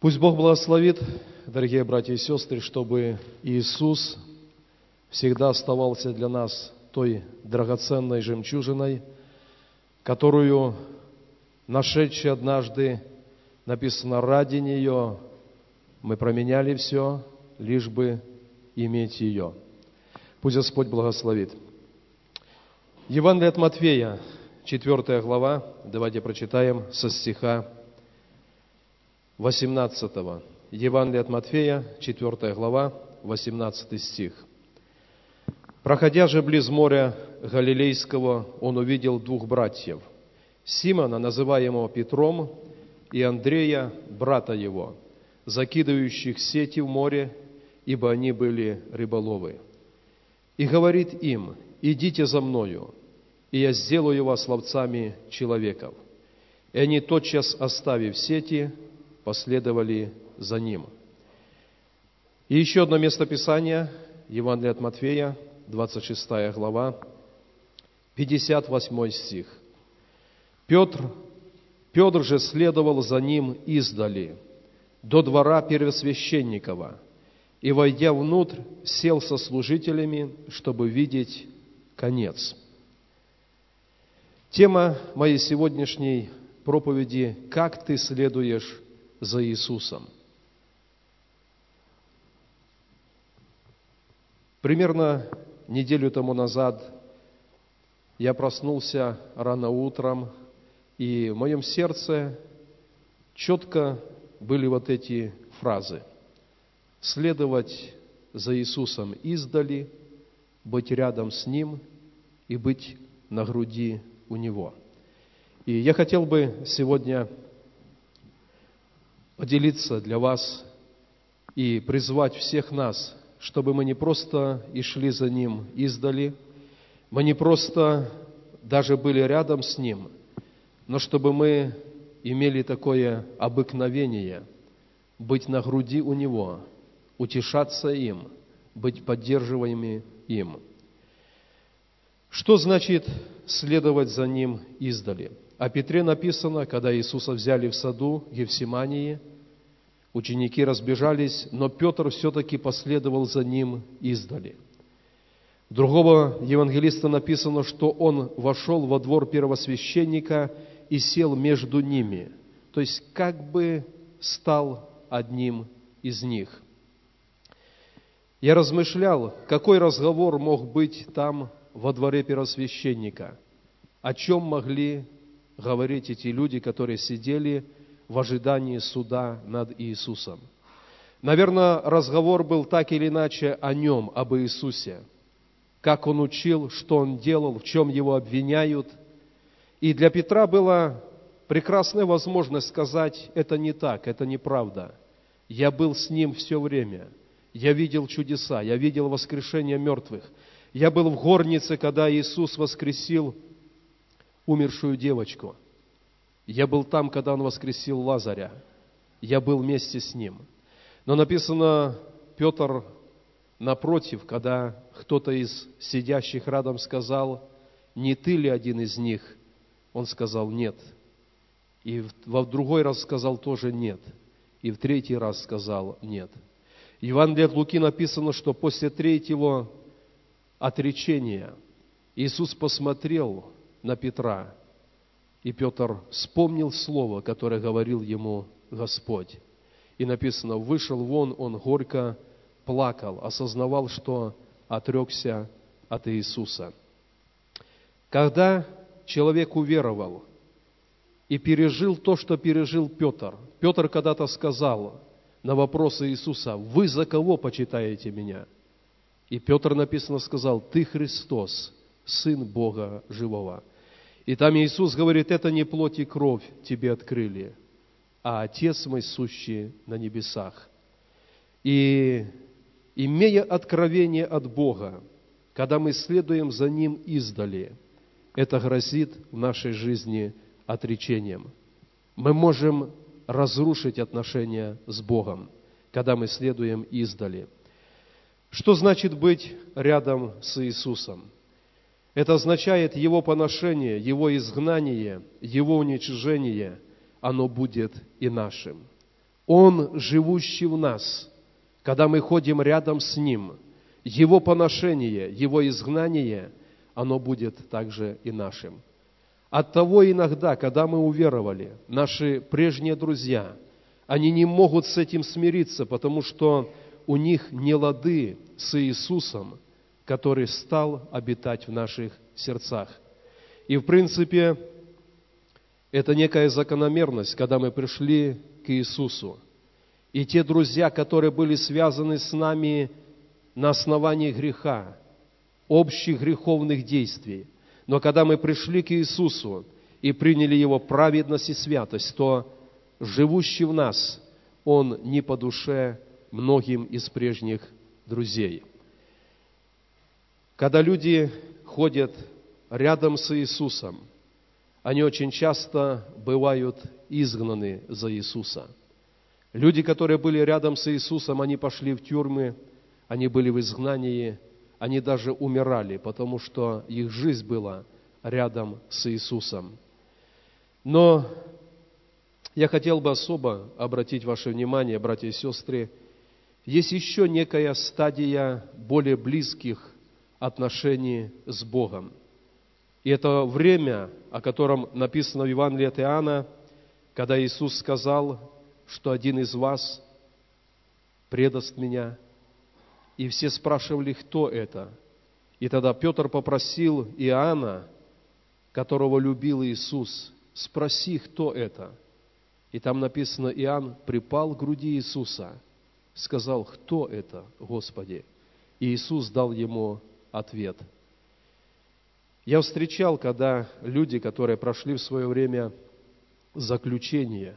Пусть Бог благословит, дорогие братья и сестры, чтобы Иисус всегда оставался для нас той драгоценной жемчужиной, которую, нашедший однажды, написано, ради нее мы променяли все, лишь бы иметь ее. Пусть Господь благословит. Евангелие от Матфея, 4 глава, давайте прочитаем со стиха 18. Евангелие от Матфея, 4 глава, 18 стих. Проходя же близ моря Галилейского, он увидел двух братьев, Симона, называемого Петром, и Андрея, брата его, закидывающих сети в море, ибо они были рыболовы. И говорит им, идите за мною, и я сделаю вас ловцами человеков. И они, тотчас оставив сети, последовали за ним. И еще одно место Писания, Евангелие от Матфея, 26 глава, 58 стих. Петр, Петр же следовал за ним издали, до двора первосвященникова, и, войдя внутрь, сел со служителями, чтобы видеть конец. Тема моей сегодняшней проповеди – «Как ты следуешь за Иисусом. Примерно неделю тому назад я проснулся рано утром, и в моем сердце четко были вот эти фразы. Следовать за Иисусом издали, быть рядом с Ним и быть на груди у Него. И я хотел бы сегодня поделиться для вас и призвать всех нас, чтобы мы не просто и шли за Ним издали, мы не просто даже были рядом с Ним, но чтобы мы имели такое обыкновение быть на груди у Него, утешаться им, быть поддерживаемыми им. Что значит следовать за Ним издали? О Петре написано, когда Иисуса взяли в саду Гефсимании, ученики разбежались, но Петр все-таки последовал за ним издали. Другого евангелиста написано, что он вошел во двор первосвященника и сел между ними, то есть как бы стал одним из них. Я размышлял, какой разговор мог быть там во дворе первосвященника, о чем могли говорить эти люди, которые сидели в ожидании суда над Иисусом. Наверное, разговор был так или иначе о нем, об Иисусе, как он учил, что он делал, в чем его обвиняют. И для Петра была прекрасная возможность сказать, это не так, это неправда. Я был с ним все время. Я видел чудеса, я видел воскрешение мертвых. Я был в горнице, когда Иисус воскресил умершую девочку. Я был там, когда Он воскресил Лазаря. Я был вместе с Ним. Но написано, Петр напротив, когда кто-то из сидящих рядом сказал, не ты ли один из них? Он сказал, нет. И во другой раз сказал тоже нет. И в третий раз сказал нет. В Евангелии от Луки написано, что после третьего отречения Иисус посмотрел на Петра, и Петр вспомнил слово, которое говорил ему Господь. И написано, вышел вон, он горько плакал, осознавал, что отрекся от Иисуса. Когда человек уверовал и пережил то, что пережил Петр, Петр когда-то сказал на вопрос Иисуса, «Вы за кого почитаете меня?» И Петр, написано, сказал, «Ты Христос, Сын Бога Живого». И там Иисус говорит, это не плоть и кровь тебе открыли, а Отец мой сущий на небесах. И имея откровение от Бога, когда мы следуем за Ним издали, это грозит в нашей жизни отречением. Мы можем разрушить отношения с Богом, когда мы следуем издали. Что значит быть рядом с Иисусом? Это означает Его поношение, Его изгнание, Его уничижение, оно будет и нашим. Он, живущий в нас, когда мы ходим рядом с Ним, Его поношение, Его изгнание, оно будет также и нашим. От того иногда, когда мы уверовали, наши прежние друзья, они не могут с этим смириться, потому что у них не лады с Иисусом, который стал обитать в наших сердцах. И в принципе, это некая закономерность, когда мы пришли к Иисусу. И те друзья, которые были связаны с нами на основании греха, общих греховных действий. Но когда мы пришли к Иисусу и приняли Его праведность и святость, то живущий в нас, Он не по душе многим из прежних друзей. Когда люди ходят рядом с Иисусом, они очень часто бывают изгнаны за Иисуса. Люди, которые были рядом с Иисусом, они пошли в тюрьмы, они были в изгнании, они даже умирали, потому что их жизнь была рядом с Иисусом. Но я хотел бы особо обратить ваше внимание, братья и сестры, есть еще некая стадия более близких отношений с Богом. И это время, о котором написано в Евангелии от Иоанна, когда Иисус сказал, что один из вас предаст меня. И все спрашивали, кто это. И тогда Петр попросил Иоанна, которого любил Иисус, спроси, кто это. И там написано, Иоанн припал к груди Иисуса, сказал, кто это, Господи? И Иисус дал ему ответ – я встречал, когда люди, которые прошли в свое время заключение,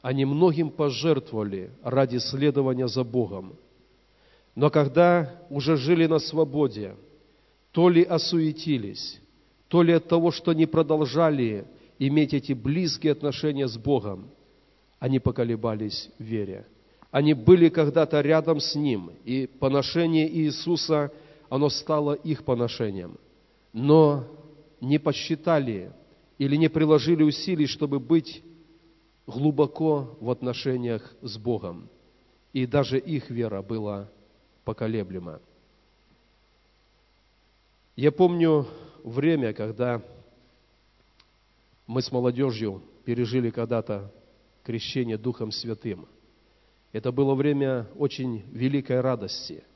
они многим пожертвовали ради следования за Богом. Но когда уже жили на свободе, то ли осуетились, то ли от того, что не продолжали иметь эти близкие отношения с Богом, они поколебались в вере. Они были когда-то рядом с Ним, и поношение Иисуса, оно стало их поношением – но не посчитали или не приложили усилий, чтобы быть глубоко в отношениях с Богом. И даже их вера была поколеблема. Я помню время, когда мы с молодежью пережили когда-то крещение Духом Святым. Это было время очень великой радости –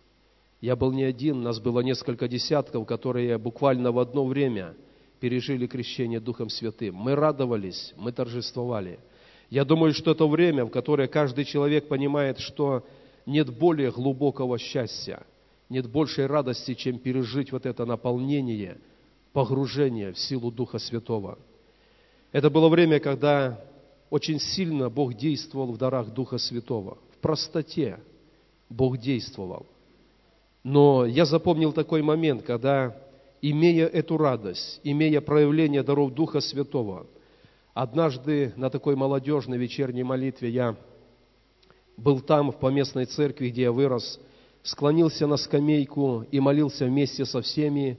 я был не один, нас было несколько десятков, которые буквально в одно время пережили крещение Духом Святым. Мы радовались, мы торжествовали. Я думаю, что это время, в которое каждый человек понимает, что нет более глубокого счастья, нет большей радости, чем пережить вот это наполнение, погружение в силу Духа Святого. Это было время, когда очень сильно Бог действовал в дарах Духа Святого. В простоте Бог действовал. Но я запомнил такой момент, когда, имея эту радость, имея проявление даров Духа Святого, однажды на такой молодежной вечерней молитве я был там, в поместной церкви, где я вырос, склонился на скамейку и молился вместе со всеми.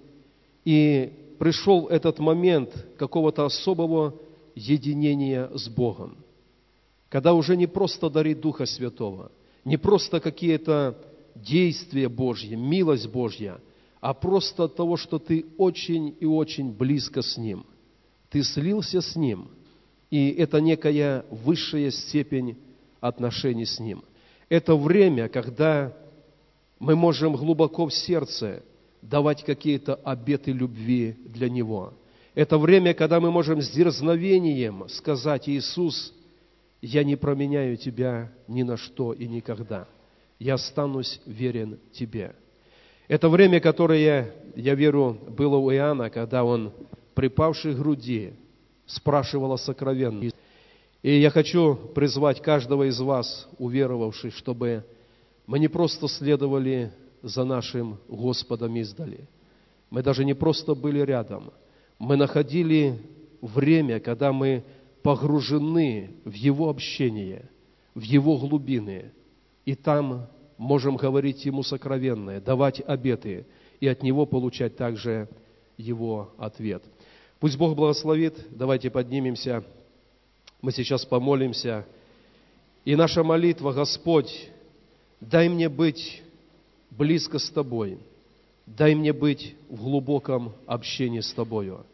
И пришел этот момент какого-то особого единения с Богом, когда уже не просто дарит Духа Святого, не просто какие-то действие Божье, милость Божья, а просто от того, что ты очень и очень близко с Ним. Ты слился с Ним, и это некая высшая степень отношений с Ним. Это время, когда мы можем глубоко в сердце давать какие-то обеты любви для Него. Это время, когда мы можем с дерзновением сказать, Иисус, я не променяю Тебя ни на что и никогда – я останусь верен Тебе. Это время, которое, я верю, было у Иоанна, когда он, припавший к груди, спрашивал о сокровенном. И я хочу призвать каждого из вас, уверовавших, чтобы мы не просто следовали за нашим Господом издали. Мы даже не просто были рядом. Мы находили время, когда мы погружены в Его общение, в Его глубины – и там можем говорить Ему сокровенное, давать обеты, и от Него получать также Его ответ. Пусть Бог благословит. Давайте поднимемся. Мы сейчас помолимся. И наша молитва, Господь, дай мне быть близко с Тобой, дай мне быть в глубоком общении с Тобою.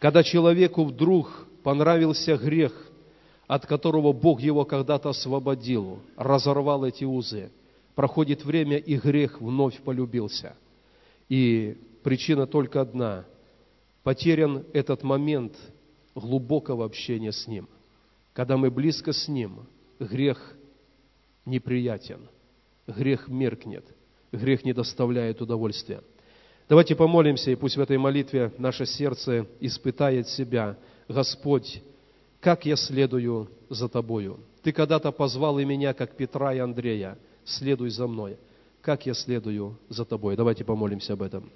Когда человеку вдруг понравился грех, от которого Бог его когда-то освободил, разорвал эти узы, проходит время, и грех вновь полюбился. И причина только одна – потерян этот момент глубокого общения с Ним. Когда мы близко с Ним, грех неприятен, грех меркнет, грех не доставляет удовольствия. Давайте помолимся, и пусть в этой молитве наше сердце испытает себя. Господь, как я следую за Тобою? Ты когда-то позвал и меня, как Петра и Андрея, следуй за мной. Как я следую за Тобой? Давайте помолимся об этом.